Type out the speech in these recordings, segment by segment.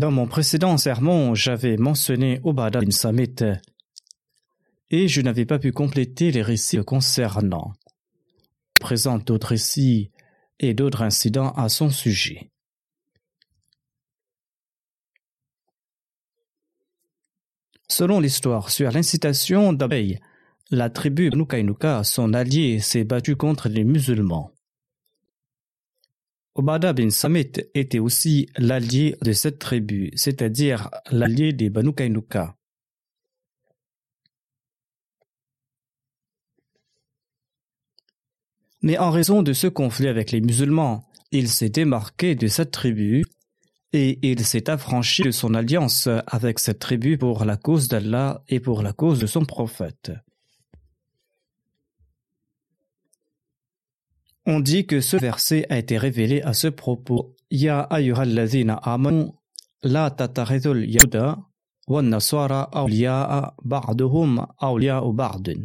Dans mon précédent sermon, j'avais mentionné Obada bin Samit et je n'avais pas pu compléter les récits concernant. Je présente d'autres récits et d'autres incidents à son sujet. Selon l'histoire, sur l'incitation d'Abey, la tribu Nukainuka, son allié, s'est battue contre les musulmans. Obada bin Samit était aussi l'allié de cette tribu, c'est-à-dire l'allié des Banu Kainuka. Mais en raison de ce conflit avec les musulmans, il s'est démarqué de cette tribu et il s'est affranchi de son alliance avec cette tribu pour la cause d'Allah et pour la cause de son prophète. On dit que ce verset a été révélé à ce propos. Ya ayyuhallazina amanu la tattakhidhul yahuda wan nasara awliya'a ba'duhum awliya'u ba'din.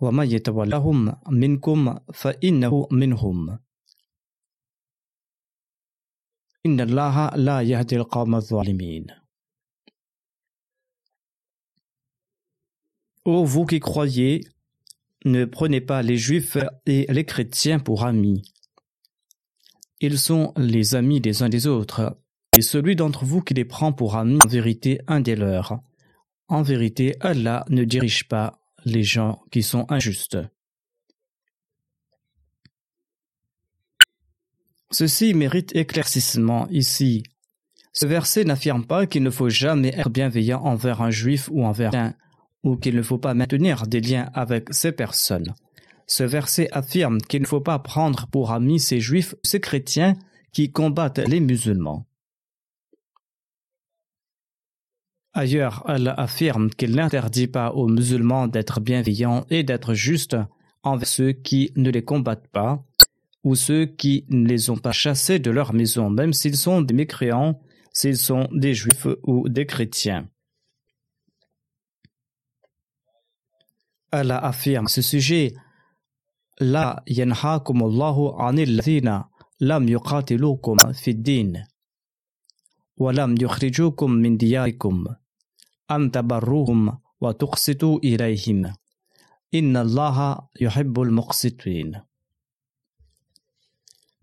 Wa man yatawallahum minkum fa innahu minhum. Inna Allaha la yahdi al-qawma adh-dhalimin. Ô vous qui croyez, ne prenez pas les juifs et les chrétiens pour amis. Ils sont les amis des uns des autres, et celui d'entre vous qui les prend pour amis en vérité un des leurs. En vérité, Allah ne dirige pas les gens qui sont injustes. Ceci mérite éclaircissement ici. Ce verset n'affirme pas qu'il ne faut jamais être bienveillant envers un juif ou envers un ou qu'il ne faut pas maintenir des liens avec ces personnes. Ce verset affirme qu'il ne faut pas prendre pour amis ces juifs, ces chrétiens qui combattent les musulmans. Ailleurs, Allah affirme qu'il n'interdit pas aux musulmans d'être bienveillants et d'être justes envers ceux qui ne les combattent pas ou ceux qui ne les ont pas chassés de leur maison, même s'ils sont des mécréants, s'ils sont des juifs ou des chrétiens. Allah affirme ce sujet La yanhakum Allahu anil lam yuqatilukum fi din wa lam yukhrijukum min diyarikum an wa tuqsitu ilayhim inna Allaha yuhibbul muqsitin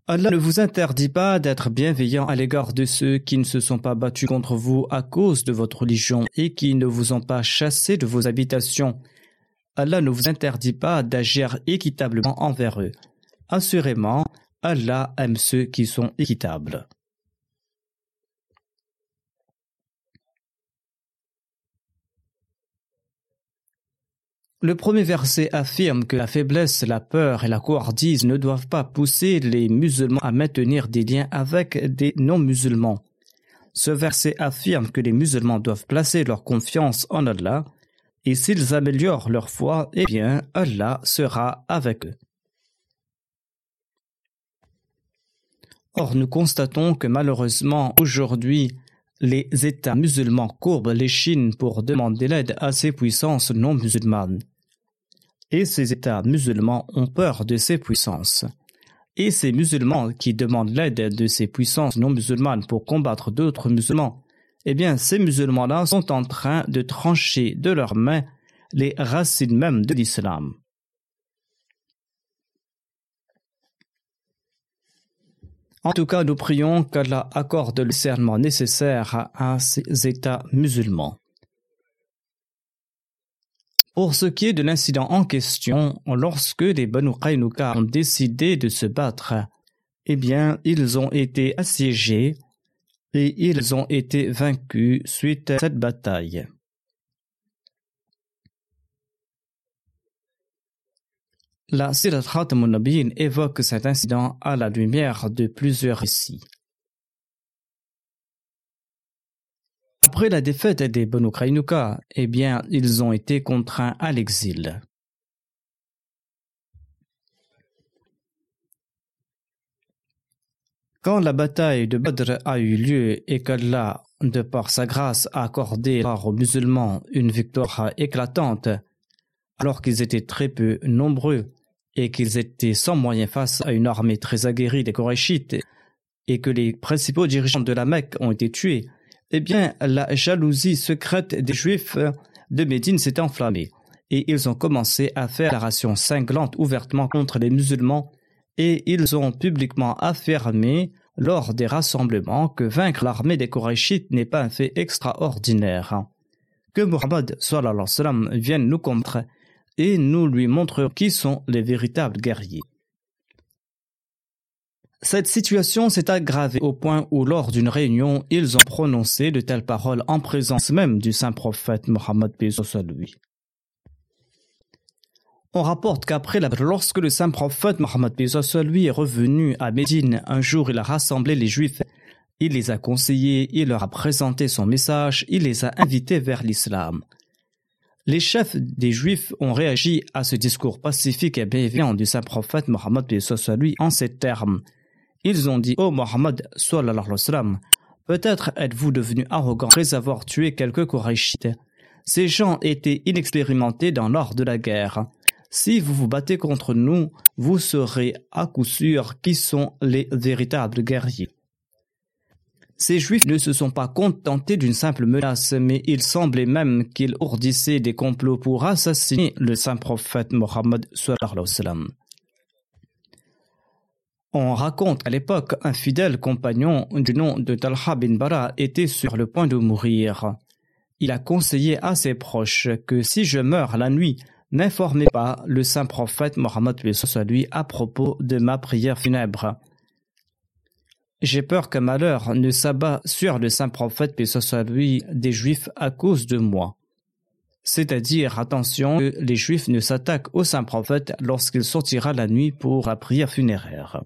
Allah ne vous interdit pas d'être bienveillant à l'égard de ceux qui ne se sont pas battus contre vous à cause de votre religion et qui ne vous ont pas chassé de vos habitations Allah ne vous interdit pas d'agir équitablement envers eux. Assurément, Allah aime ceux qui sont équitables. Le premier verset affirme que la faiblesse, la peur et la couardise ne doivent pas pousser les musulmans à maintenir des liens avec des non-musulmans. Ce verset affirme que les musulmans doivent placer leur confiance en Allah et s'ils améliorent leur foi, eh bien Allah sera avec eux. Or, nous constatons que malheureusement, aujourd'hui, les États musulmans courbent les Chines pour demander l'aide à ces puissances non musulmanes. Et ces États musulmans ont peur de ces puissances. Et ces musulmans qui demandent l'aide de ces puissances non musulmanes pour combattre d'autres musulmans, eh bien, ces musulmans-là sont en train de trancher de leurs mains les racines mêmes de l'islam. En tout cas, nous prions qu'Allah accorde le serment nécessaire à ces États musulmans. Pour ce qui est de l'incident en question, lorsque les Banu ont décidé de se battre, eh bien, ils ont été assiégés et ils ont été vaincus suite à cette bataille. La Sirat Khatamun évoque cet incident à la lumière de plusieurs récits. Après la défaite des Banu eh bien, ils ont été contraints à l'exil. Quand la bataille de Badr a eu lieu et qu'Allah, de par sa grâce, a accordé aux musulmans une victoire éclatante, alors qu'ils étaient très peu nombreux, et qu'ils étaient sans moyens face à une armée très aguerrie des Korachites et que les principaux dirigeants de la Mecque ont été tués, eh bien, la jalousie secrète des Juifs de Médine s'est enflammée et ils ont commencé à faire la ration cinglante ouvertement contre les musulmans et ils ont publiquement affirmé lors des rassemblements que vaincre l'armée des Korachites n'est pas un fait extraordinaire. Que Muhammad vienne nous combattre et nous lui montrerons qui sont les véritables guerriers. Cette situation s'est aggravée au point où lors d'une réunion, ils ont prononcé de telles paroles en présence même du saint prophète Mohammed lui. On rapporte qu'après la lorsque le saint prophète Mohammed lui est revenu à Médine, un jour il a rassemblé les juifs, il les a conseillés, il leur a présenté son message, il les a invités vers l'islam. Les chefs des Juifs ont réagi à ce discours pacifique et bienveillant du saint prophète Mohammed lui en ces termes. Ils ont dit Ô oh Mohammed, peut-être êtes-vous devenu arrogant après avoir tué quelques Korachites. Ces gens étaient inexpérimentés dans l'art de la guerre. Si vous vous battez contre nous, vous saurez à coup sûr qui sont les véritables guerriers. Ces Juifs ne se sont pas contentés d'une simple menace, mais il semblait même qu'ils ourdissaient des complots pour assassiner le saint prophète Mohammed On raconte qu'à l'époque, un fidèle compagnon du nom de Talha bin Bara était sur le point de mourir. Il a conseillé à ses proches que si je meurs la nuit, n'informez pas le saint prophète Mohammed lui à propos de ma prière funèbre. J'ai peur qu'un malheur ne s'abat sur le saint prophète, soit lui, des Juifs à cause de moi. C'est-à-dire, attention, que les Juifs ne s'attaquent au saint prophète lorsqu'il sortira la nuit pour la prière funéraire.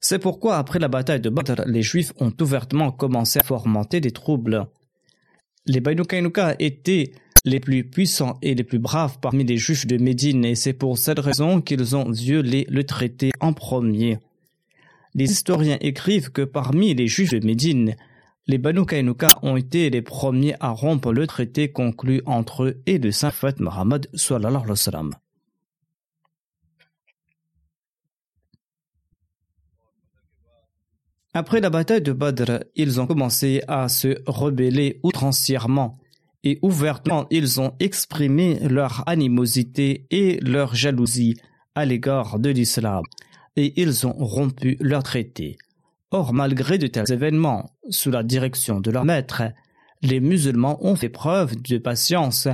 C'est pourquoi, après la bataille de Badr, les Juifs ont ouvertement commencé à fomenter des troubles. Les Banu étaient les plus puissants et les plus braves parmi les juifs de Médine et c'est pour cette raison qu'ils ont violé le traité en premier. Les historiens écrivent que parmi les juifs de Médine, les Banu Kainuka ont été les premiers à rompre le traité conclu entre eux et le saint prophète Muhammad Après la bataille de Badr, ils ont commencé à se rebeller outrancièrement et ouvertement ils ont exprimé leur animosité et leur jalousie à l'égard de l'islam, et ils ont rompu leur traité. Or, malgré de tels événements, sous la direction de leur maître, les musulmans ont fait preuve de patience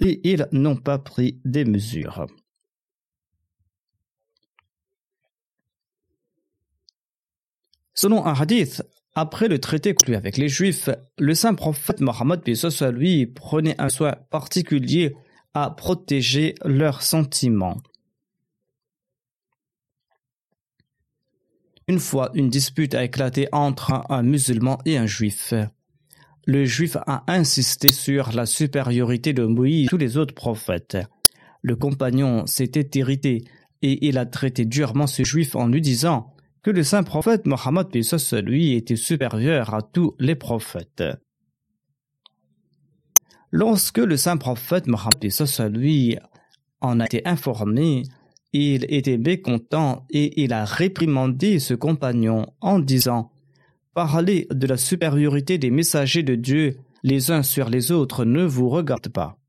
et ils n'ont pas pris des mesures. Selon un hadith, Après le traité conclu avec les Juifs, le saint prophète Mohammed soit lui prenait un soin particulier à protéger leurs sentiments. Une fois, une dispute a éclaté entre un musulman et un juif. Le juif a insisté sur la supériorité de Moïse et tous les autres prophètes. Le compagnon s'était irrité et il a traité durement ce juif en lui disant que le saint prophète Mohammed lui était supérieur à tous les prophètes. Lorsque le saint prophète Mohammed lui en a été informé, il était mécontent et il a réprimandé ce compagnon en disant Parler de la supériorité des messagers de Dieu les uns sur les autres ne vous regarde pas.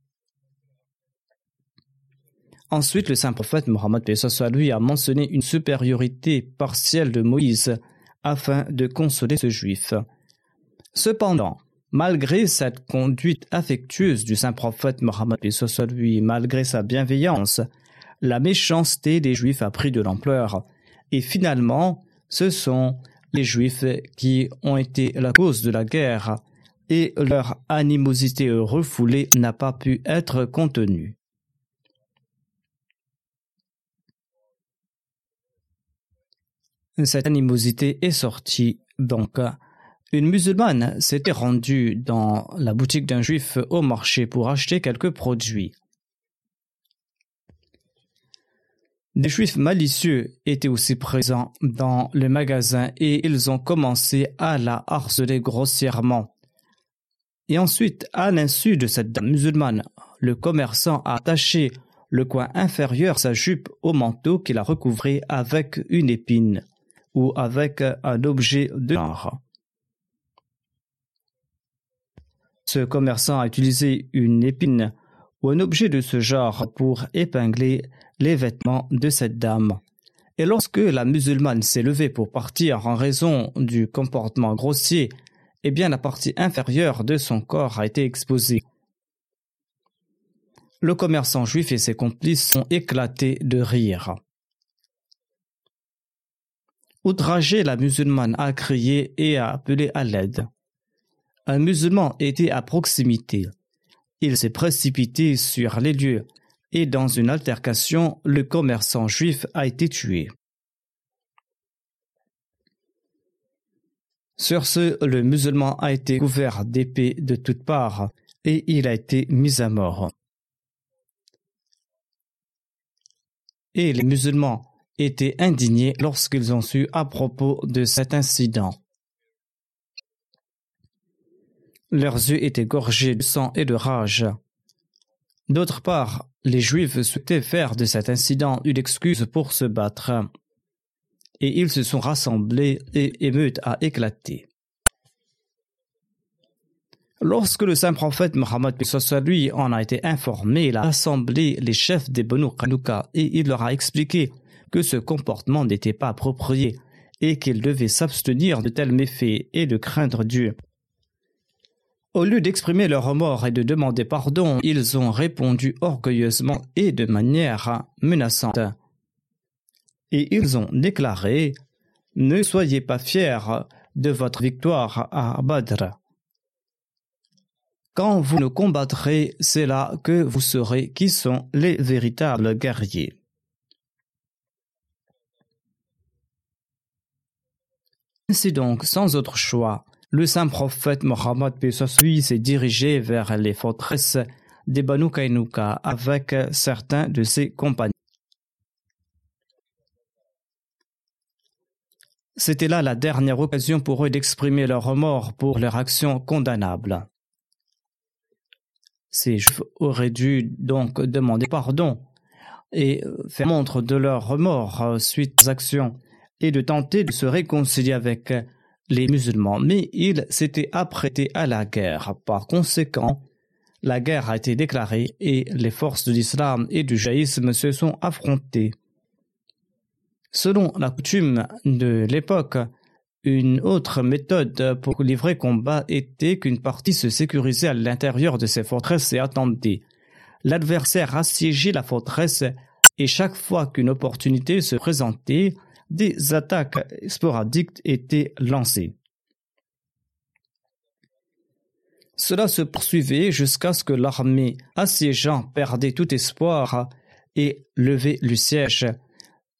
Ensuite, le saint prophète Mohammed lui a mentionné une supériorité partielle de Moïse afin de consoler ce juif. Cependant, malgré cette conduite affectueuse du saint prophète Mohammed lui, malgré sa bienveillance, la méchanceté des juifs a pris de l'ampleur. Et finalement, ce sont les juifs qui ont été la cause de la guerre et leur animosité refoulée n'a pas pu être contenue. Cette animosité est sortie donc. Une musulmane s'était rendue dans la boutique d'un juif au marché pour acheter quelques produits. Des juifs malicieux étaient aussi présents dans le magasin et ils ont commencé à la harceler grossièrement. Et ensuite, à l'insu de cette dame musulmane, le commerçant a attaché le coin inférieur de sa jupe au manteau qu'il a recouvré avec une épine ou avec un objet de genre. Ce commerçant a utilisé une épine ou un objet de ce genre pour épingler les vêtements de cette dame. Et lorsque la musulmane s'est levée pour partir en raison du comportement grossier, eh bien la partie inférieure de son corps a été exposée. Le commerçant juif et ses complices sont éclatés de rire. Outragé, la musulmane a crié et a appelé à l'aide. Un musulman était à proximité. Il s'est précipité sur les lieux et dans une altercation, le commerçant juif a été tué. Sur ce, le musulman a été couvert d'épées de toutes parts et il a été mis à mort. Et les musulmans étaient indignés lorsqu'ils ont su à propos de cet incident. Leurs yeux étaient gorgés de sang et de rage. D'autre part, les Juifs souhaitaient faire de cet incident une excuse pour se battre. Et ils se sont rassemblés et émeute a éclaté. Lorsque le saint prophète Mohammed lui en a été informé, il a rassemblé les chefs des Banu Qanuka et il leur a expliqué que ce comportement n'était pas approprié et qu'ils devaient s'abstenir de tels méfaits et de craindre Dieu. Au lieu d'exprimer leur remords et de demander pardon, ils ont répondu orgueilleusement et de manière menaçante. Et ils ont déclaré Ne soyez pas fiers de votre victoire à Badr. Quand vous nous combattrez, c'est là que vous saurez qui sont les véritables guerriers. Ainsi donc, sans autre choix, le saint prophète Mohammed lui s'est dirigé vers les forteresses des Banu Kainuka avec certains de ses compagnons. C'était là la dernière occasion pour eux d'exprimer leur remords pour leur action condamnable. Ces Juifs auraient dû donc demander pardon et faire montre de leur remords suite aux actions et de tenter de se réconcilier avec les musulmans, mais ils s'étaient apprêtés à la guerre. Par conséquent, la guerre a été déclarée et les forces de l'islam et du jaïsme se sont affrontées. Selon la coutume de l'époque, une autre méthode pour livrer combat était qu'une partie se sécurisait à l'intérieur de ces forteresses et attendait. L'adversaire assiégeait la forteresse et chaque fois qu'une opportunité se présentait, des attaques sporadiques étaient lancées. Cela se poursuivait jusqu'à ce que l'armée assiégeant perdait tout espoir et levait le siège,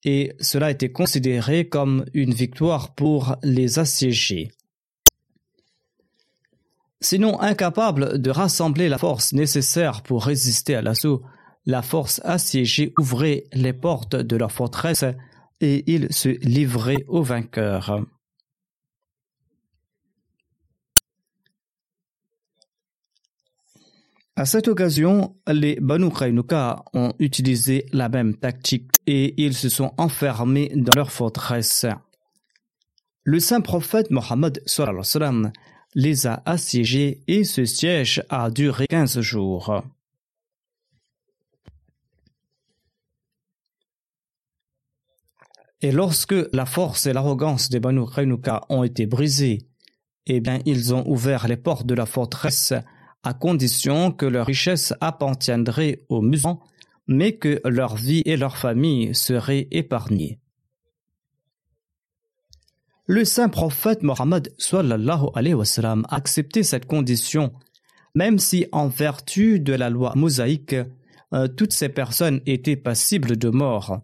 et cela était considéré comme une victoire pour les assiégés. Sinon incapable de rassembler la force nécessaire pour résister à l'assaut, la force assiégée ouvrait les portes de la forteresse et ils se livraient aux vainqueurs. À cette occasion, les Banu Qaynuka ont utilisé la même tactique et ils se sont enfermés dans leur forteresse. Le saint prophète Mohammed les a assiégés et ce siège a duré quinze jours. Et lorsque la force et l'arrogance des Banu Qaynuka ont été brisées, eh bien, ils ont ouvert les portes de la forteresse à condition que leur richesse appartiendrait aux musulmans, mais que leur vie et leur famille seraient épargnées. Le saint prophète Mohammed a accepté cette condition, même si en vertu de la loi mosaïque, euh, toutes ces personnes étaient passibles de mort.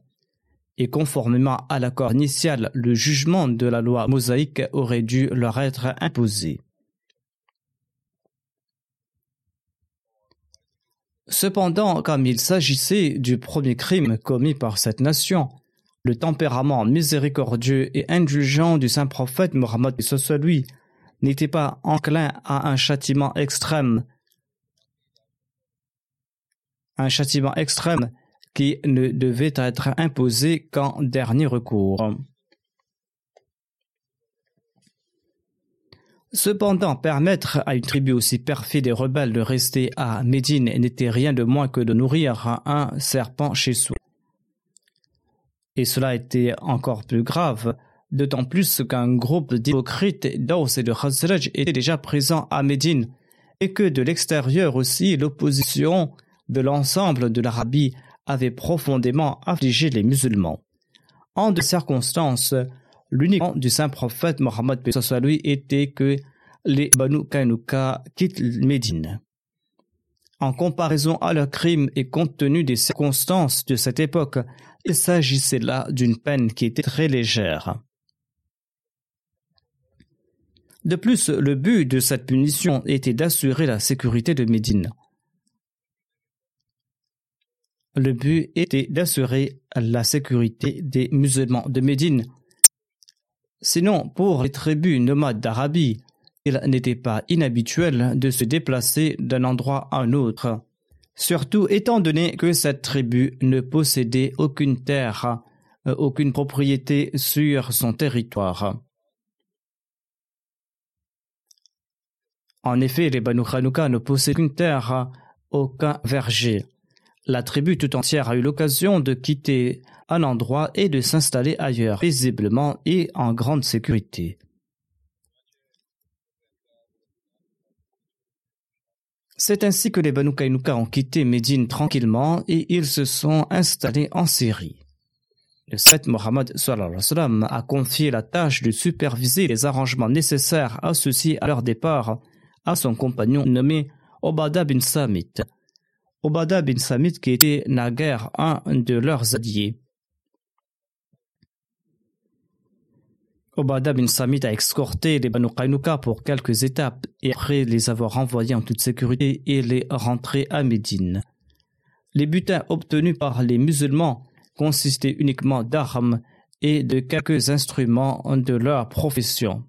Et conformément à l'accord initial, le jugement de la loi mosaïque aurait dû leur être imposé. Cependant, comme il s'agissait du premier crime commis par cette nation, le tempérament miséricordieux et indulgent du saint prophète Mohammed lui n'était pas enclin à un châtiment extrême. Un châtiment extrême qui ne devait être imposé qu'en dernier recours. Cependant, permettre à une tribu aussi perfide et rebelle de rester à Médine n'était rien de moins que de nourrir un serpent chez soi. Et cela était encore plus grave, d'autant plus qu'un groupe d'hypocrites d'Aus et de Khazraj était déjà présent à Médine, et que de l'extérieur aussi l'opposition de l'ensemble de l'Arabie avait profondément affligé les musulmans. En de circonstances, L'unique du saint prophète Mohammed était que les Banu Kainuka quittent Médine. En comparaison à leurs crimes et compte tenu des circonstances de cette époque, il s'agissait là d'une peine qui était très légère. De plus, le but de cette punition était d'assurer la sécurité de Médine. Le but était d'assurer la sécurité des musulmans de Médine Sinon, pour les tribus nomades d'Arabie, il n'était pas inhabituel de se déplacer d'un endroit à un autre, surtout étant donné que cette tribu ne possédait aucune terre, euh, aucune propriété sur son territoire. En effet, les Banu Khanouka ne possédaient aucune terre, aucun verger. La tribu tout entière a eu l'occasion de quitter un endroit et de s'installer ailleurs, paisiblement et en grande sécurité. C'est ainsi que les Banu Kainuka ont quitté Médine tranquillement et ils se sont installés en Syrie. Le Seth Mohammed a confié la tâche de superviser les arrangements nécessaires associés à leur départ à son compagnon nommé Obada bin Samit. Obada bin Samit qui était naguère un de leurs alliés. Obada bin Samit a escorté les Banu Qaynuka pour quelques étapes et après les avoir renvoyés en toute sécurité, il est rentré à Médine. Les butins obtenus par les musulmans consistaient uniquement d'armes et de quelques instruments de leur profession.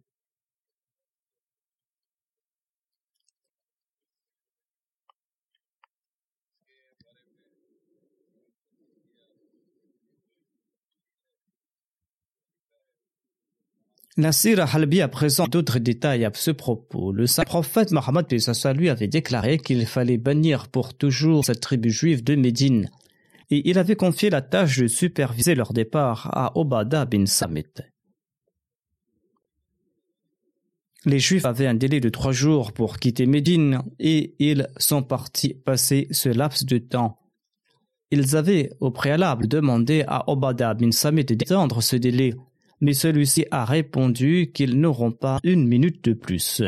La Sira Halbi présente d'autres détails à ce propos. Le saint prophète Mohammed lui avait déclaré qu'il fallait bannir pour toujours cette tribu juive de Médine et il avait confié la tâche de superviser leur départ à Obada bin Samit. Les Juifs avaient un délai de trois jours pour quitter Médine et ils sont partis passer ce laps de temps. Ils avaient au préalable demandé à Obada bin Samit d'étendre ce délai mais celui-ci a répondu qu'ils n'auront pas une minute de plus.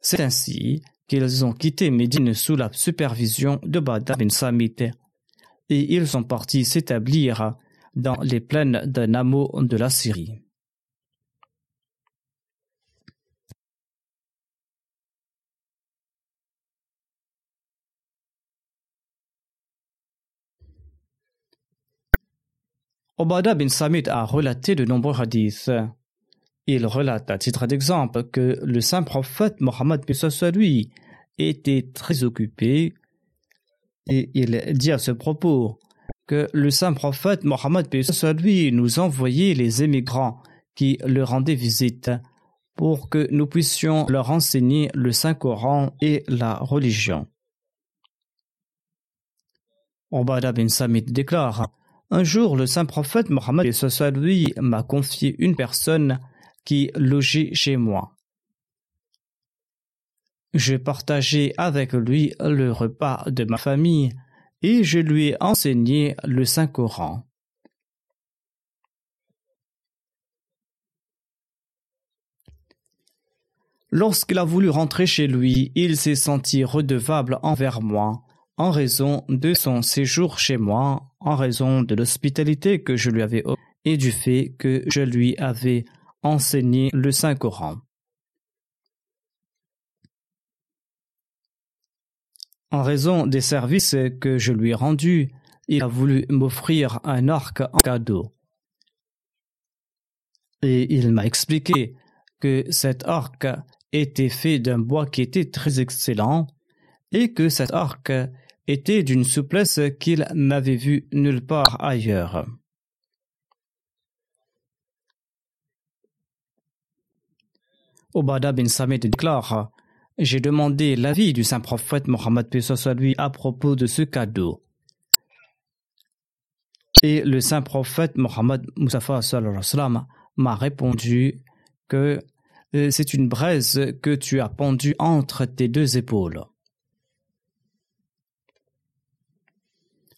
C'est ainsi qu'ils ont quitté Médine sous la supervision de Bada bin Samit et ils sont partis s'établir dans les plaines de Namo de la Syrie. Obada bin Samit a relaté de nombreux hadiths. Il relate à titre d'exemple que le saint prophète Mohammed lui était très occupé et il dit à ce propos que le saint prophète Mohammed lui nous envoyait les émigrants qui le rendaient visite pour que nous puissions leur enseigner le Saint Coran et la religion. Obada bin Samit déclare Un jour, le saint prophète Mohammed lui m'a confié une personne qui logeait chez moi. Je partageais avec lui le repas de ma famille et je lui ai enseigné le Saint-Coran. Lorsqu'il a voulu rentrer chez lui, il s'est senti redevable envers moi en raison de son séjour chez moi, en raison de l'hospitalité que je lui avais et du fait que je lui avais enseigner le Saint-Coran. En raison des services que je lui ai rendus, il a voulu m'offrir un arc en cadeau. Et il m'a expliqué que cet arc était fait d'un bois qui était très excellent et que cet arc était d'une souplesse qu'il n'avait vue nulle part ailleurs. Obada bin Samit déclare J'ai demandé l'avis du saint prophète Mohammed lui à propos de ce cadeau. Et le saint prophète Mohammed Mustafa m'a répondu que euh, c'est une braise que tu as pendue entre tes deux épaules.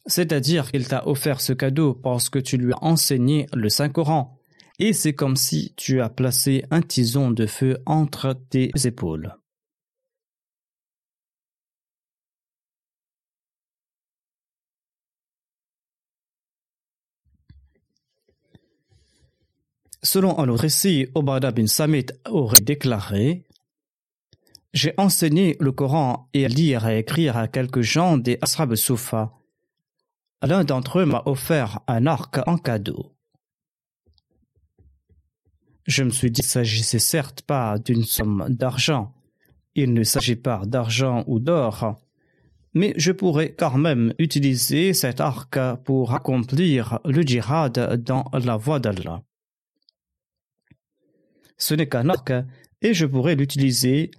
C'est-à-dire qu'il t'a offert ce cadeau parce que tu lui as enseigné le Saint-Coran et c'est comme si tu as placé un tison de feu entre tes épaules. Selon un autre récit, Obada bin Samit aurait déclaré J'ai enseigné le Coran et à lire et écrire à quelques gens des Asrab Soufa. L'un d'entre eux m'a offert un arc en cadeau. Je me suis dit qu'il ne s'agissait certes pas d'une somme d'argent. Il ne s'agit pas d'argent ou d'or. Mais je pourrais quand même utiliser cet arc pour accomplir le djihad dans la voie d'Allah. Ce n'est qu'un arc et je pourrais l'utiliser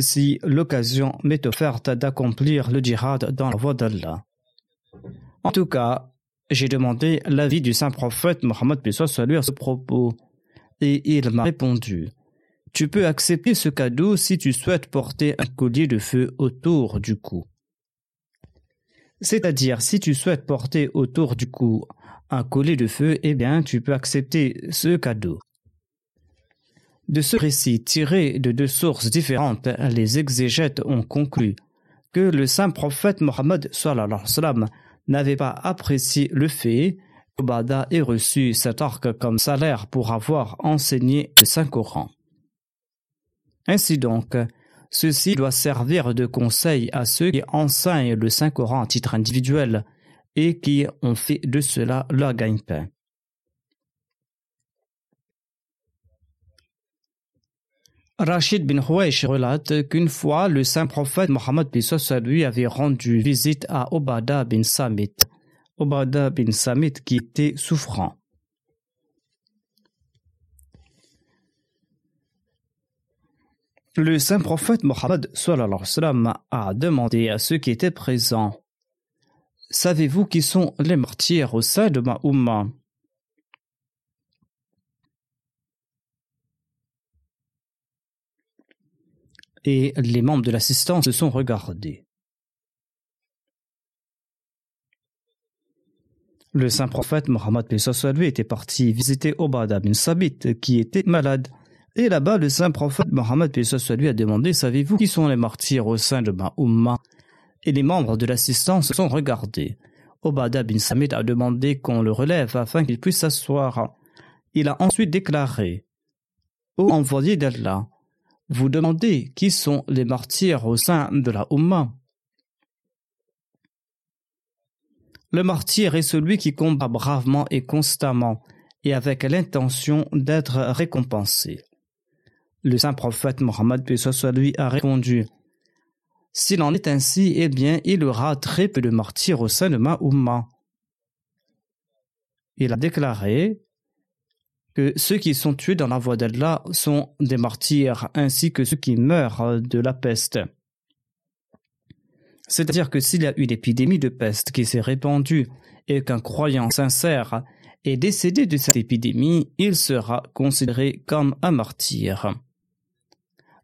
si l'occasion m'est offerte d'accomplir le djihad dans la voie d'Allah. En tout cas, j'ai demandé l'avis du saint prophète Mohammed lui à ce propos et il m'a répondu Tu peux accepter ce cadeau si tu souhaites porter un collier de feu autour du cou. C'est-à-dire, si tu souhaites porter autour du cou un collier de feu, eh bien, tu peux accepter ce cadeau. De ce récit tiré de deux sources différentes, les exégètes ont conclu que le saint prophète Mohammed n'avait pas apprécié le fait Obada ait reçu cet arc comme salaire pour avoir enseigné le Saint-Coran. Ainsi donc, ceci doit servir de conseil à ceux qui enseignent le Saint-Coran à titre individuel et qui ont fait de cela leur gagne-pain. Rachid bin Huwaish relate qu'une fois le saint prophète Mohammed lui avait rendu visite à Obada bin Samit. Obada bin Samit qui était souffrant. Le saint prophète Mohammed a demandé à ceux qui étaient présents Savez-vous qui sont les martyrs au sein de ma Et les membres de l'assistance se sont regardés. Le saint prophète Mohammed lui était parti visiter Obada bin Sabit qui était malade Et là-bas, le saint prophète Mohammed lui a demandé Savez-vous qui sont les martyrs au sein de ma Et les membres de l'assistance sont regardés. Obada bin Samit a demandé qu'on le relève afin qu'il puisse s'asseoir. Il a ensuite déclaré Ô envoyé d'Allah, vous demandez qui sont les martyrs au sein de la Ummah Le martyr est celui qui combat bravement et constamment et avec l'intention d'être récompensé. Le saint prophète Mohammed lui a répondu S'il en est ainsi, eh bien, il aura très peu de martyrs au sein de ma Ummah. Il a déclaré que ceux qui sont tués dans la voie d'Allah sont des martyrs ainsi que ceux qui meurent de la peste. C'est-à-dire que s'il y a une épidémie de peste qui s'est répandue et qu'un croyant sincère est décédé de cette épidémie, il sera considéré comme un martyr.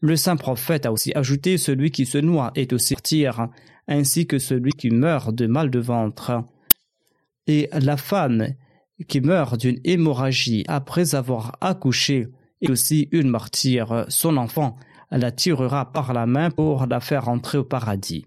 Le saint prophète a aussi ajouté celui qui se noie est aussi martyr, ainsi que celui qui meurt de mal de ventre. Et la femme qui meurt d'une hémorragie après avoir accouché est aussi une martyre. Son enfant la tirera par la main pour la faire entrer au paradis.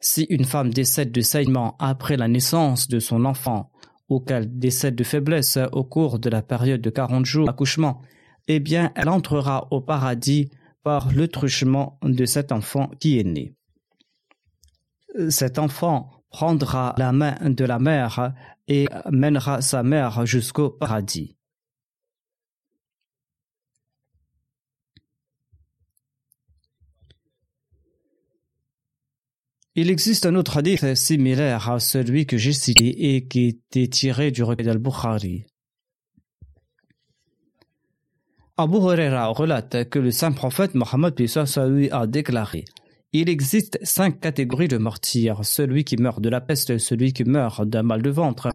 Si une femme décède de saignement après la naissance de son enfant, ou qu'elle décède de faiblesse au cours de la période de 40 jours d'accouchement, eh bien, elle entrera au paradis par le truchement de cet enfant qui est né. Cet enfant prendra la main de la mère et mènera sa mère jusqu'au paradis. Il existe un autre hadith similaire à celui que j'ai cité et qui était tiré du recueil d'Al-Bukhari. Abu Huraira relate que le saint prophète Mohammed a déclaré Il existe cinq catégories de martyrs celui qui meurt de la peste, celui qui meurt d'un mal de ventre,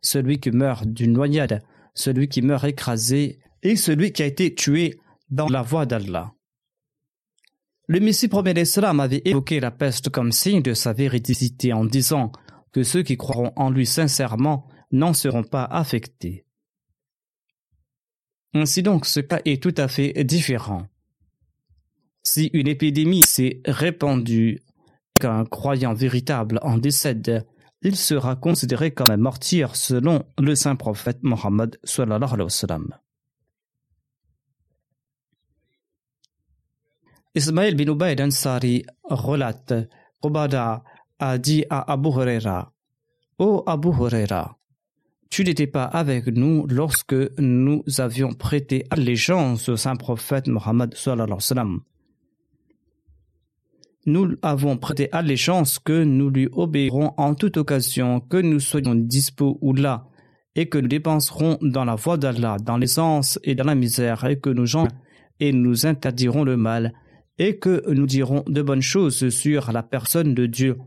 celui qui meurt d'une noyade, celui qui meurt écrasé et celui qui a été tué dans la voie d'Allah. Le Messie premier d'Islam avait évoqué la peste comme signe de sa véridicité en disant que ceux qui croiront en lui sincèrement n'en seront pas affectés. Ainsi donc, ce cas est tout à fait différent. Si une épidémie s'est répandue et qu'un croyant véritable en décède, il sera considéré comme un martyr selon le saint prophète Mohammed sallallahu sallam. Ismaël bin Ubayd Ansari relate Obada a dit à Abu Huraira Ô Abu Huraira, tu n'étais pas avec nous lorsque nous avions prêté allégeance au saint prophète Mohammed Nous avons prêté allégeance que nous lui obéirons en toute occasion, que nous soyons dispo ou là, et que nous dépenserons dans la voie d'Allah, dans l'essence et dans la misère, et que nous gens et nous interdirons le mal, et que nous dirons de bonnes choses sur la personne de Dieu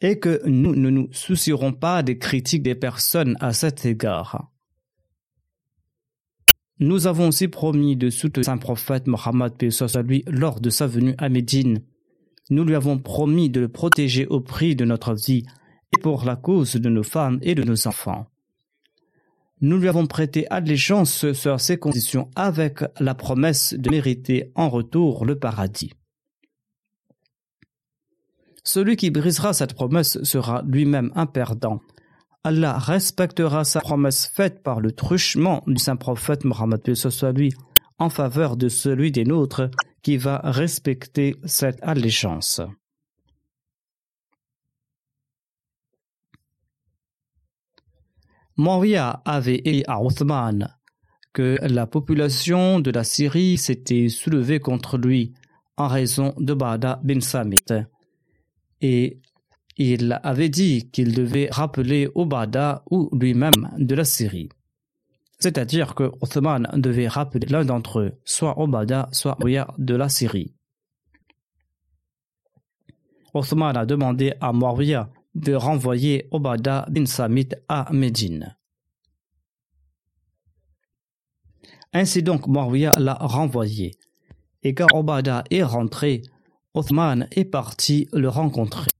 et que nous ne nous soucierons pas des critiques des personnes à cet égard. Nous avons aussi promis de soutenir Saint prophète Mohammed lui lors de sa venue à Médine. Nous lui avons promis de le protéger au prix de notre vie et pour la cause de nos femmes et de nos enfants. Nous lui avons prêté allégeance sur ces conditions avec la promesse de mériter en retour le paradis. Celui qui brisera cette promesse sera lui-même un perdant. Allah respectera sa promesse faite par le truchement du saint prophète Mohammed lui en faveur de celui des nôtres qui va respecter cette allégeance. Moria avait dit à Othman que la population de la Syrie s'était soulevée contre lui en raison de Bada bin Samit. Et il avait dit qu'il devait rappeler Obada ou lui-même de la Syrie. C'est-à-dire que Othman devait rappeler l'un d'entre eux, soit Obada, soit Moria de la Syrie. Othman a demandé à Moria de renvoyer Obada bin Samit à Médine. Ainsi donc, Marwiya l'a renvoyé. Et quand Obada est rentré, Othman est parti le rencontrer.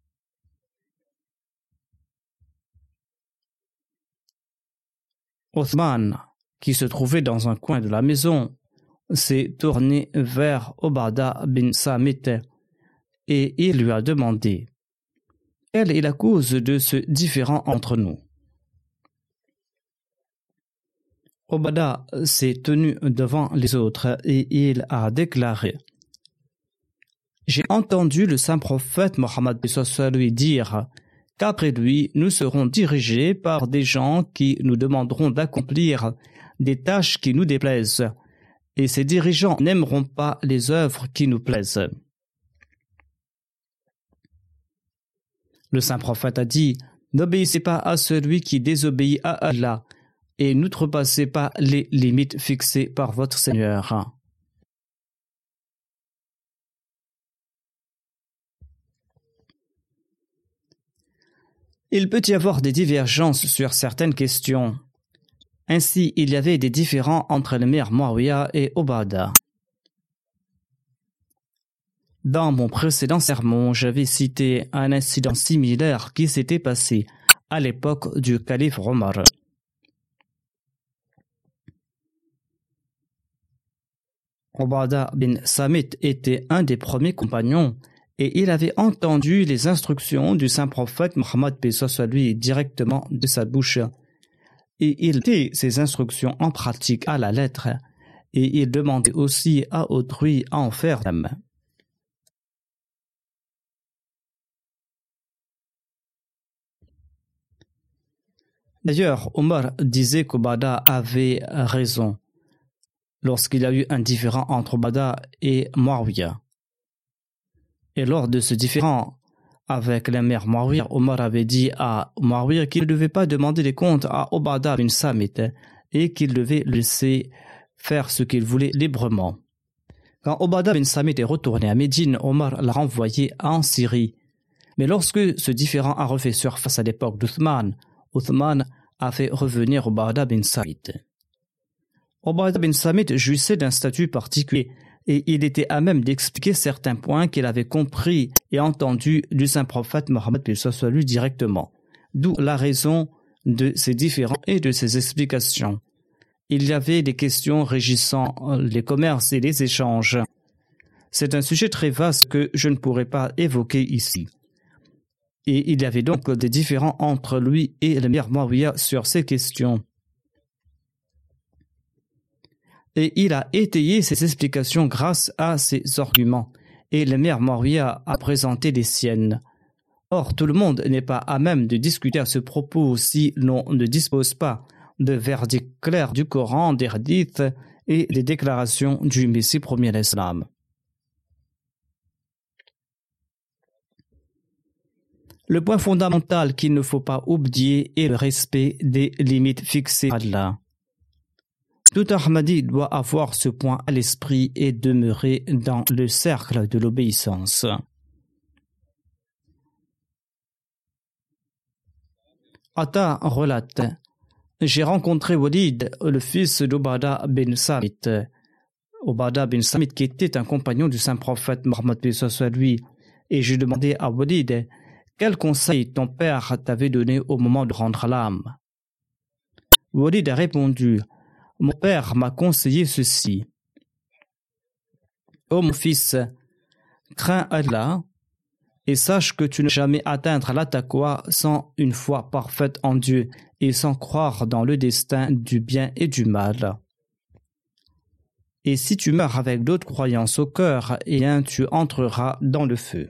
Othman qui se trouvait dans un coin de la maison, s'est tourné vers Obada bin Samit et il lui a demandé Quelle est la cause de ce différend entre nous? Obada s'est tenu devant les autres et il a déclaré J'ai entendu le saint prophète Mohammed lui dire qu'après lui, nous serons dirigés par des gens qui nous demanderont d'accomplir des tâches qui nous déplaisent, et ces dirigeants n'aimeront pas les œuvres qui nous plaisent. Le saint prophète a dit N'obéissez pas à celui qui désobéit à Allah, et n'outrepassez pas les limites fixées par votre Seigneur. Il peut y avoir des divergences sur certaines questions. Ainsi, il y avait des différends entre le maire Muawiyah et Obada. Dans mon précédent sermon, j'avais cité un incident similaire qui s'était passé à l'époque du calife Omar. Obada bin Samit était un des premiers compagnons et il avait entendu les instructions du saint prophète Mohammed soit lui directement de sa bouche. Et il mettait ces instructions en pratique à la lettre, et il demandait aussi à autrui à en faire de même. D'ailleurs, Omar disait qu'Obada avait raison lorsqu'il y a eu un différend entre Obada et Muawiyah. Et lors de ce différend avec la mère Muawiyah, Omar avait dit à Muawiyah qu'il ne devait pas demander des comptes à Obada bin Samit et qu'il devait laisser faire ce qu'il voulait librement. Quand Obada bin Samit est retourné à Médine, Omar l'a renvoyé en Syrie. Mais lorsque ce différend a refait surface à l'époque d'Uthman, Uthman a fait revenir Obada bin Samit. Obada bin Samit jouissait d'un statut particulier et il était à même d'expliquer certains points qu'il avait compris et entendus du saint prophète Mohammed lui directement. D'où la raison de ces différents et de ces explications. Il y avait des questions régissant les commerces et les échanges. C'est un sujet très vaste que je ne pourrais pas évoquer ici. Et il y avait donc des différends entre lui et le Mir sur ces questions et il a étayé ses explications grâce à ses arguments, et le maire Moria a présenté les siennes. Or, tout le monde n'est pas à même de discuter à ce propos si l'on ne dispose pas de verdict clair du Coran, des hadiths et des déclarations du Messie premier l'Islam. Le point fondamental qu'il ne faut pas oublier est le respect des limites fixées par. Tout Ahmadi doit avoir ce point à l'esprit et demeurer dans le cercle de l'obéissance. Atta relate J'ai rencontré Walid, le fils d'Obada bin Samit. Obada bin Samit, qui était un compagnon du saint prophète Mohammed lui, et j'ai demandé à Walid quel conseil ton père t'avait donné au moment de rendre l'âme? Walid a répondu mon père m'a conseillé ceci. Ô mon fils, crains Allah et sache que tu ne jamais atteindre la taqwa sans une foi parfaite en Dieu et sans croire dans le destin du bien et du mal. Et si tu meurs avec d'autres croyances au cœur, et eh tu entreras dans le feu.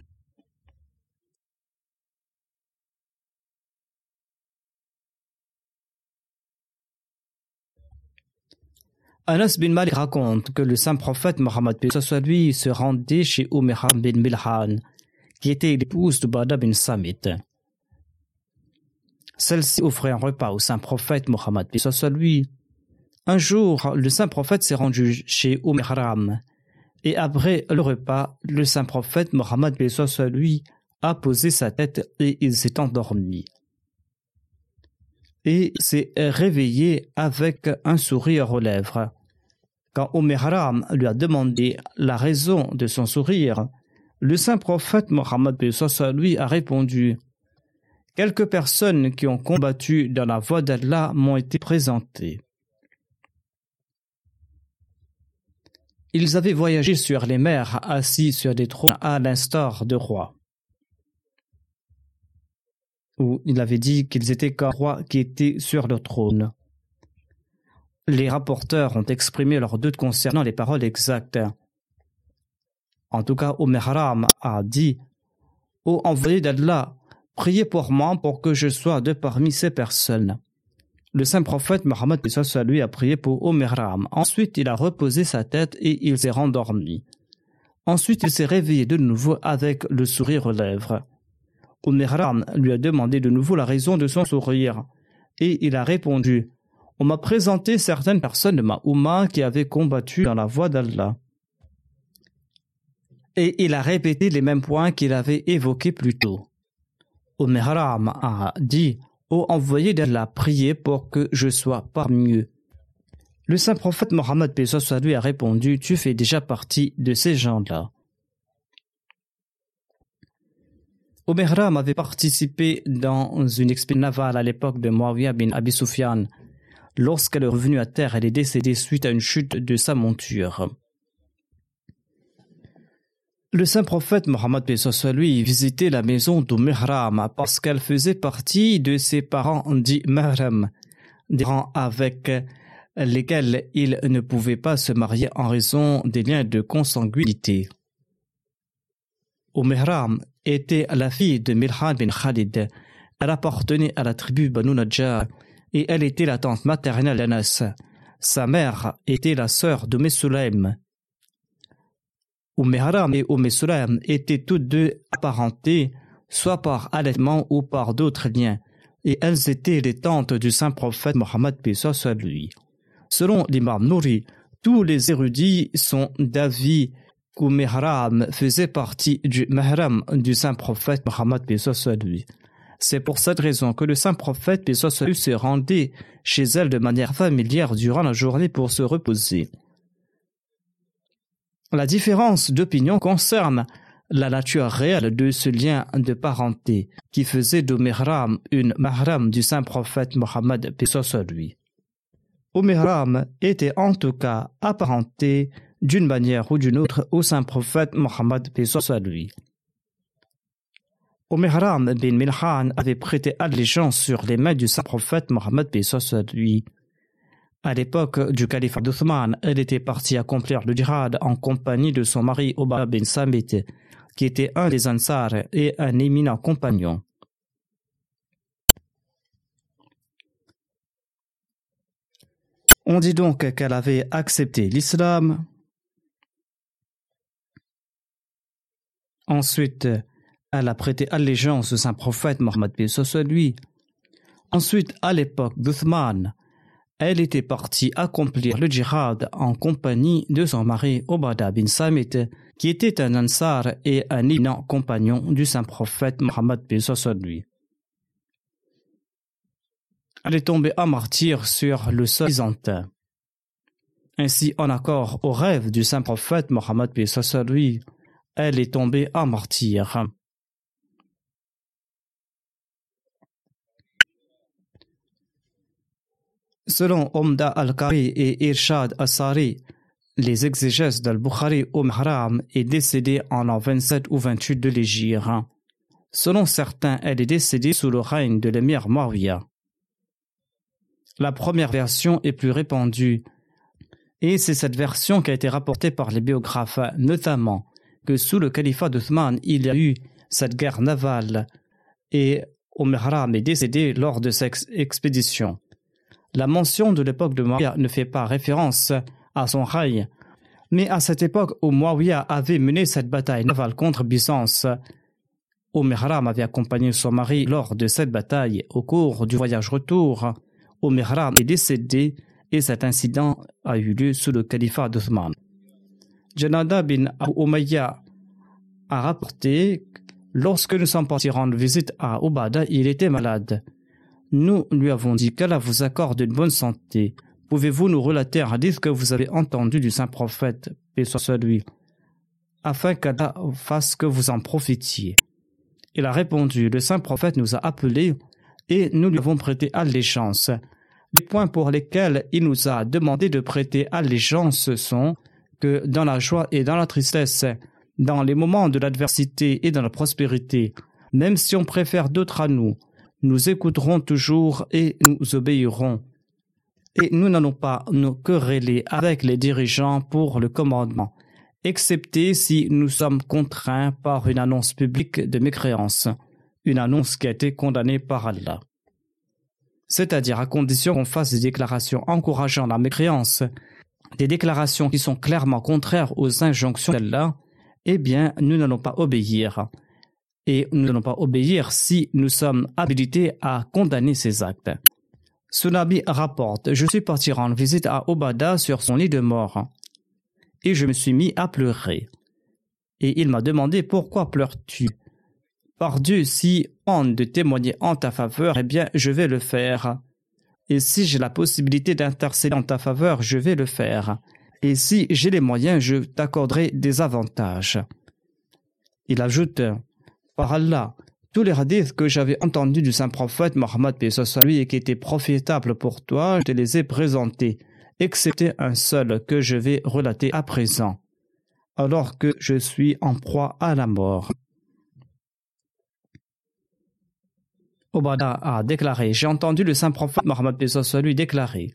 Anas bin Malik raconte que le saint prophète Mohammed lui se rendait chez Umayha bin Milhan, qui était l'épouse de Bada bin Samit. Celle-ci offrait un repas au saint prophète Mohammed lui. Un jour, le saint prophète s'est rendu chez Umayram, et après le repas, le saint prophète Mohammed lui a posé sa tête et il s'est endormi et s'est réveillé avec un sourire aux lèvres. Quand Omeharam lui a demandé la raison de son sourire, le saint prophète Mohammed lui a répondu Quelques personnes qui ont combattu dans la voie d'Allah m'ont été présentées. Ils avaient voyagé sur les mers, assis sur des trônes à l'instar de rois. Où il avait dit qu'ils étaient comme rois qui étaient sur le trône. Les rapporteurs ont exprimé leurs doutes concernant les paroles exactes. En tout cas, Omer Haram a dit Ô envoyé d'Allah, priez pour moi pour que je sois de parmi ces personnes. Le saint prophète Mohammed lui a prié pour Omeram. Ensuite, il a reposé sa tête et il s'est rendormi. Ensuite, il s'est réveillé de nouveau avec le sourire aux lèvres. Omeram lui a demandé de nouveau la raison de son sourire. Et il a répondu On m'a présenté certaines personnes de ma qui avaient combattu dans la voie d'Allah. Et il a répété les mêmes points qu'il avait évoqués plus tôt. Omeram a dit Ô envoyé d'Allah, priez pour que je sois parmi eux. Le saint prophète Mohammed lui a répondu Tu fais déjà partie de ces gens-là. Omer avait participé dans une expédition navale à l'époque de Muawiyah bin Abi Sufyan. Lorsqu'elle est revenue à terre, elle est décédée suite à une chute de sa monture. Le saint prophète Mohammed lui visitait la maison de Mihram parce qu'elle faisait partie de ses parents dits Mahram, des parents avec lesquels il ne pouvait pas se marier en raison des liens de consanguinité. Mihram était la fille de Milhan bin Khalid. Elle appartenait à la tribu Banu et elle était la tante maternelle d'Anas. Sa mère était la sœur de Mesulaim. Umm et Umm étaient toutes deux apparentées, soit par allaitement ou par d'autres liens, et elles étaient les tantes du saint prophète Mohammed lui. Selon l'imam Nouri, tous les érudits sont d'avis qu'Umm faisait partie du mahram du saint prophète Mohammed soit lui. C'est pour cette raison que le saint prophète lui se rendait chez elle de manière familière durant la journée pour se reposer. La différence d'opinion concerne la nature réelle de ce lien de parenté qui faisait de Mihram une mahram du saint prophète Mohammed sur lui. Mihram était en tout cas apparenté d'une manière ou d'une autre au saint prophète Mohammed lui. Mihram bin Milhan avait prêté allégeance sur les mains du saint prophète Mohammed lui. À l'époque du califat d'Othman, elle était partie accomplir le djihad en compagnie de son mari Oba bin Samit, qui était un des Ansar et un éminent compagnon. On dit donc qu'elle avait accepté l'islam. Ensuite, elle a prêté allégeance au saint prophète Mohammed lui. Ensuite, à l'époque d'Uthman, elle était partie accomplir le djihad en compagnie de son mari Obada bin Samit, qui était un ansar et un éminent compagnon du saint prophète Mohammed bin lui. Elle est tombée en martyr sur le sol byzantin. Ainsi, en accord au rêve du saint prophète Mohammed lui, elle est tombée en martyr. Selon Omda al-Kari et Irshad Asari, les exégèses d'Al-Bukhari Haram est décédée en l'an 27 ou 28 de l'Égypte. Selon certains, elle est décédée sous le règne de l'émir Marwiya. La première version est plus répandue, et c'est cette version qui a été rapportée par les biographes, notamment que sous le califat d'Othman, il y a eu cette guerre navale, et Umm Haram est décédée lors de cette expédition. La mention de l'époque de Muawiyah ne fait pas référence à son règne, mais à cette époque où Muawiyah avait mené cette bataille navale contre Byzance. Omer avait accompagné son mari lors de cette bataille. Au cours du voyage retour, Omer est décédé et cet incident a eu lieu sous le califat d'Othman. Janada bin Umayya a rapporté lorsque nous sommes partis rendre visite à Obada, il était malade. Nous lui avons dit qu'Allah vous accorde une bonne santé. Pouvez-vous nous relater un hadith que vous avez entendu du saint prophète, paix soit lui, afin qu'Allah fasse que vous en profitiez? Il a répondu, le saint prophète nous a appelés et nous lui avons prêté allégeance. Les points pour lesquels il nous a demandé de prêter allégeance sont que dans la joie et dans la tristesse, dans les moments de l'adversité et dans la prospérité, même si on préfère d'autres à nous, nous écouterons toujours et nous obéirons. Et nous n'allons pas nous quereller avec les dirigeants pour le commandement, excepté si nous sommes contraints par une annonce publique de mécréance, une annonce qui a été condamnée par Allah. C'est-à-dire à condition qu'on fasse des déclarations encourageant la mécréance, des déclarations qui sont clairement contraires aux injonctions d'Allah, eh bien, nous n'allons pas obéir. Et nous n'allons pas obéir si nous sommes habilités à condamner ces actes. Sunabi rapporte Je suis parti rendre visite à Obada sur son lit de mort. Et je me suis mis à pleurer. Et il m'a demandé Pourquoi pleures-tu? Par Dieu, si on de témoigner en ta faveur, eh bien, je vais le faire. Et si j'ai la possibilité d'intercéder en ta faveur, je vais le faire et si j'ai les moyens, je t'accorderai des avantages. Il ajoute Par Allah, tous les hadiths que j'avais entendus du saint prophète Mohammed lui et qui étaient profitables pour toi, je te les ai présentés, excepté un seul que je vais relater à présent, alors que je suis en proie à la mort. Obada a déclaré J'ai entendu le saint prophète Mohammed lui déclarer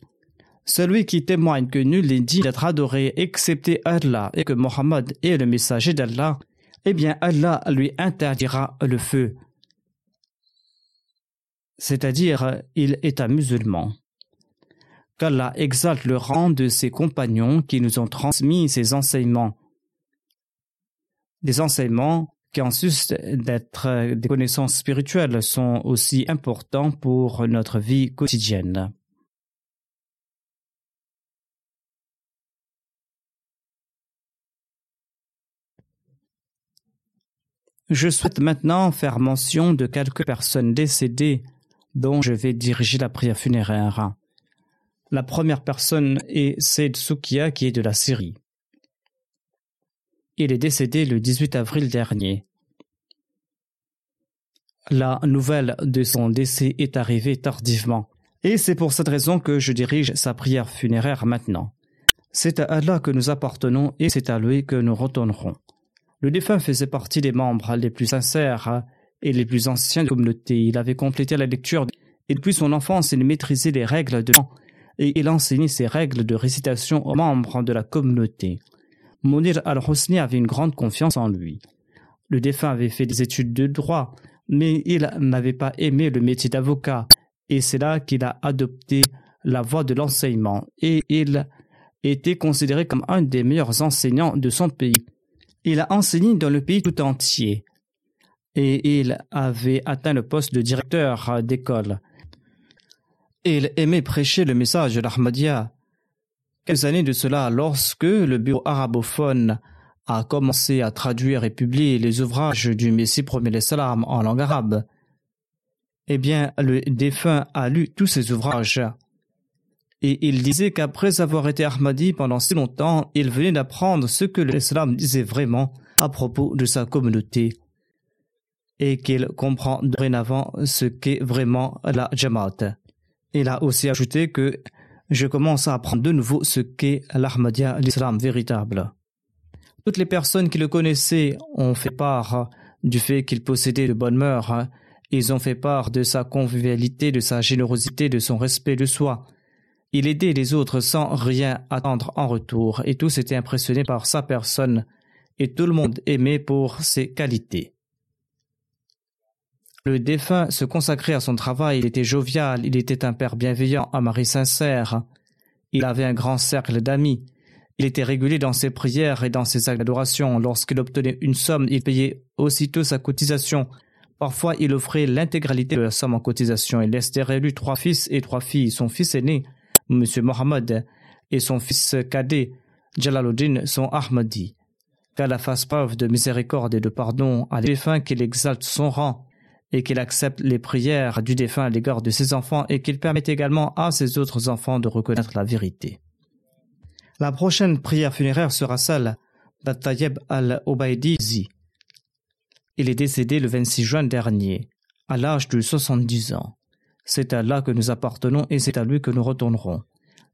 celui qui témoigne que nul n'est dit d'être adoré excepté Allah et que Mohammed est le messager d'Allah, eh bien Allah lui interdira le feu. C'est-à-dire, il est un musulman. Qu'Allah exalte le rang de ses compagnons qui nous ont transmis ses enseignements. Des enseignements qui, en sus d'être des connaissances spirituelles, sont aussi importants pour notre vie quotidienne. Je souhaite maintenant faire mention de quelques personnes décédées dont je vais diriger la prière funéraire. La première personne est Seyd Sukia qui est de la Syrie. Il est décédé le 18 avril dernier. La nouvelle de son décès est arrivée tardivement, et c'est pour cette raison que je dirige sa prière funéraire maintenant. C'est à Allah que nous appartenons et c'est à lui que nous retournerons. Le défunt faisait partie des membres les plus sincères et les plus anciens de la communauté. Il avait complété la lecture et depuis son enfance, il maîtrisait les règles de et il enseignait ces règles de récitation aux membres de la communauté. Mounir al-Husni avait une grande confiance en lui. Le défunt avait fait des études de droit, mais il n'avait pas aimé le métier d'avocat, et c'est là qu'il a adopté la voie de l'enseignement, et il était considéré comme un des meilleurs enseignants de son pays. Il a enseigné dans le pays tout entier et il avait atteint le poste de directeur d'école. Il aimait prêcher le message de l'Ahmadiyya. Quelques années de cela, lorsque le bureau arabophone a commencé à traduire et publier les ouvrages du Messie premier salam en langue arabe, eh bien, le défunt a lu tous ces ouvrages et il disait qu'après avoir été Ahmadi pendant si longtemps, il venait d'apprendre ce que l'islam disait vraiment à propos de sa communauté et qu'il comprend dorénavant ce qu'est vraiment la Jamaat. Il a aussi ajouté que je commence à apprendre de nouveau ce qu'est l'Ahmadiyya, l'islam véritable. Toutes les personnes qui le connaissaient ont fait part du fait qu'il possédait de bonnes mœurs. Ils ont fait part de sa convivialité, de sa générosité, de son respect de soi. Il aidait les autres sans rien attendre en retour, et tous étaient impressionnés par sa personne, et tout le monde aimait pour ses qualités. Le défunt se consacrait à son travail, il était jovial, il était un père bienveillant, un mari sincère, il avait un grand cercle d'amis, il était régulier dans ses prières et dans ses actes d'adoration. Lorsqu'il obtenait une somme, il payait aussitôt sa cotisation. Parfois, il offrait l'intégralité de la somme en cotisation. Il laissait élu trois fils et trois filles. Son fils aîné M. Mohammed et son fils cadet Jalaluddin sont Ahmadi. Qu'Allah fasse preuve de miséricorde et de pardon à défunt, qu'il exalte son rang et qu'il accepte les prières du défunt à l'égard de ses enfants et qu'il permette également à ses autres enfants de reconnaître la vérité. La prochaine prière funéraire sera celle d'Attayeb al-Obaidi Il est décédé le 26 juin dernier, à l'âge de 70 ans. C'est à Allah que nous appartenons et c'est à lui que nous retournerons.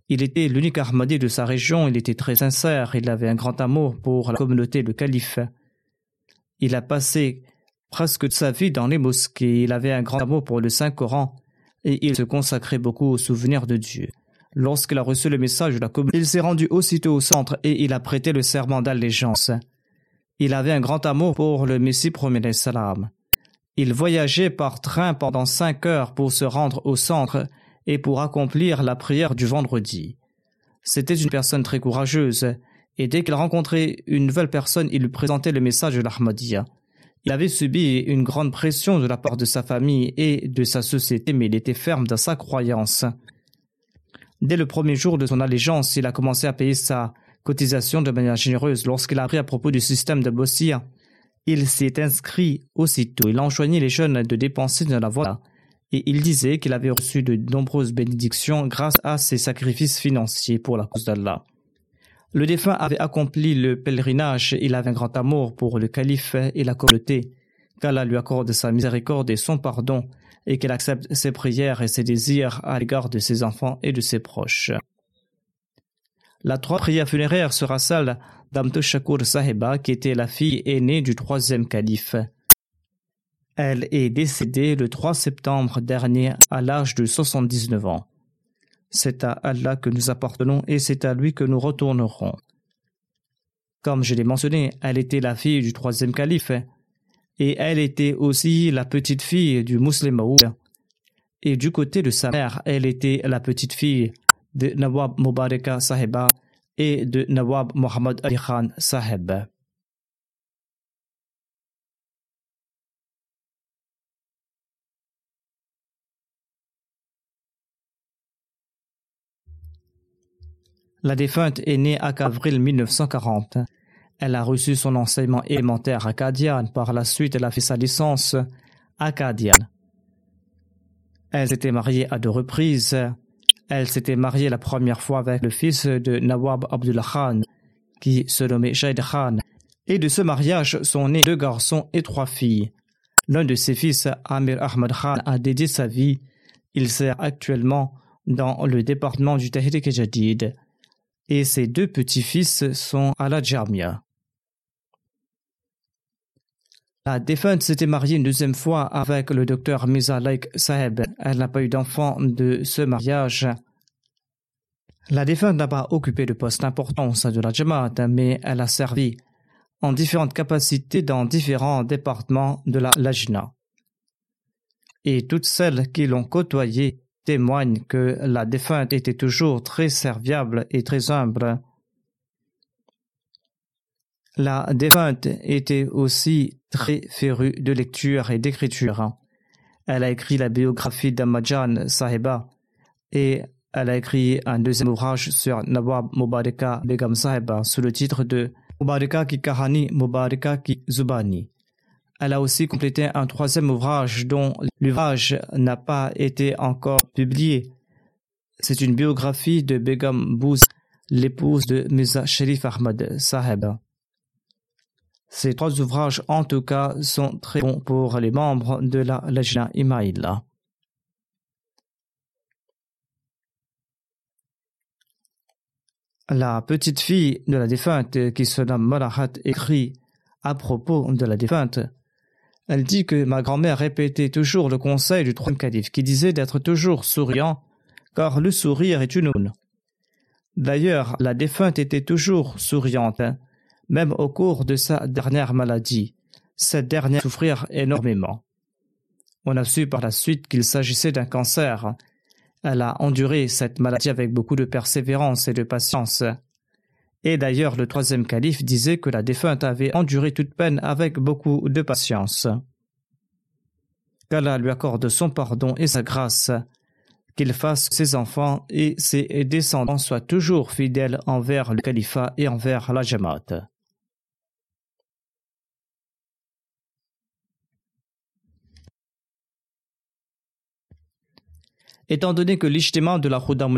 Il était l'unique Ahmadi de sa région, il était très sincère, il avait un grand amour pour la communauté, le calife. Il a passé presque sa vie dans les mosquées, il avait un grand amour pour le Saint-Coran et il se consacrait beaucoup au souvenir de Dieu. Lorsqu'il a reçu le message de la communauté, il s'est rendu aussitôt au centre et il a prêté le serment d'allégeance. Il avait un grand amour pour le Messie premier salam. Il voyageait par train pendant cinq heures pour se rendre au centre et pour accomplir la prière du vendredi. C'était une personne très courageuse, et dès qu'il rencontrait une nouvelle personne, il lui présentait le message de l'Ahmadiyya. Il avait subi une grande pression de la part de sa famille et de sa société, mais il était ferme dans sa croyance. Dès le premier jour de son allégeance, il a commencé à payer sa cotisation de manière généreuse. Lorsqu'il a appris à propos du système de Bossia, il s'est inscrit aussitôt. Il a enjoigné les jeunes de dépenser dans la voie et il disait qu'il avait reçu de nombreuses bénédictions grâce à ses sacrifices financiers pour la cause d'Allah. Le défunt avait accompli le pèlerinage, il avait un grand amour pour le calife et la communauté, qu'Allah lui accorde sa miséricorde et son pardon, et qu'il accepte ses prières et ses désirs à l'égard de ses enfants et de ses proches. La troisième prière funéraire sera celle d'Amto Shakur Sahiba, qui était la fille aînée du troisième calife. Elle est décédée le 3 septembre dernier à l'âge de 79 ans. C'est à Allah que nous appartenons et c'est à lui que nous retournerons. Comme je l'ai mentionné, elle était la fille du troisième calife et elle était aussi la petite fille du musulman. Et du côté de sa mère, elle était la petite fille de Nawab Mubaraka Sahiba et de Nawab Muhammad Ali Khan Sahib. La défunte est née à avril 1940. Elle a reçu son enseignement élémentaire acadien. Par la suite, elle a fait sa licence acadienne. Elle s'était mariée à deux reprises. Elle s'était mariée la première fois avec le fils de Nawab Abdullah Khan, qui se nommait Shaid Khan. Et de ce mariage sont nés deux garçons et trois filles. L'un de ses fils, Amir Ahmad Khan, a dédié sa vie. Il sert actuellement dans le département du Tahrik Jadid et ses deux petits-fils sont à la Jamia. La défunte s'était mariée une deuxième fois avec le docteur Miza Laik Saheb. Elle n'a pas eu d'enfant de ce mariage. La défunte n'a pas occupé de poste important au sein de la Jamaat, mais elle a servi en différentes capacités dans différents départements de la Lajna. Et toutes celles qui l'ont côtoyée témoigne que la défunte était toujours très serviable et très humble. La défunte était aussi très férue de lecture et d'écriture. Elle a écrit la biographie d'Amajan Sahiba et elle a écrit un deuxième ouvrage sur Nawab Mubaraka Begam Sahiba sous le titre de Mubaraka ki Kahani Mubaraka ki Zubani. Elle a aussi complété un troisième ouvrage dont l'ouvrage n'a pas été encore publié. C'est une biographie de Begum Bouz, l'épouse de Mirza Sharif Ahmad Saheb. Ces trois ouvrages, en tout cas, sont très bons pour les membres de la Lajna Imaïla. La petite fille de la défunte, qui se nomme Malahat, écrit à propos de la défunte elle dit que ma grand-mère répétait toujours le conseil du troisième calife qui disait d'être toujours souriant, car le sourire est une aune. D'ailleurs, la défunte était toujours souriante, même au cours de sa dernière maladie. Cette dernière souffrait énormément. On a su par la suite qu'il s'agissait d'un cancer. Elle a enduré cette maladie avec beaucoup de persévérance et de patience. Et d'ailleurs, le troisième calife disait que la défunte avait enduré toute peine avec beaucoup de patience. Qu'Allah lui accorde son pardon et sa grâce, qu'il fasse ses enfants et ses descendants soient toujours fidèles envers le califat et envers la Jamaat. Étant donné que l'ijtima de la Khudam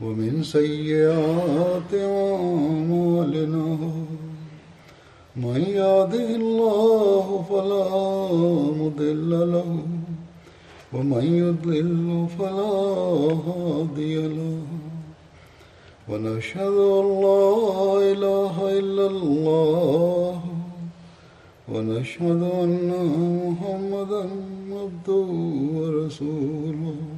ومن سيئات أعمالنا من يهده الله فلا مضل له ومن يضلل فلا هادي له ونشهد أن لا إله إلا الله ونشهد أن محمدا عبده ورسوله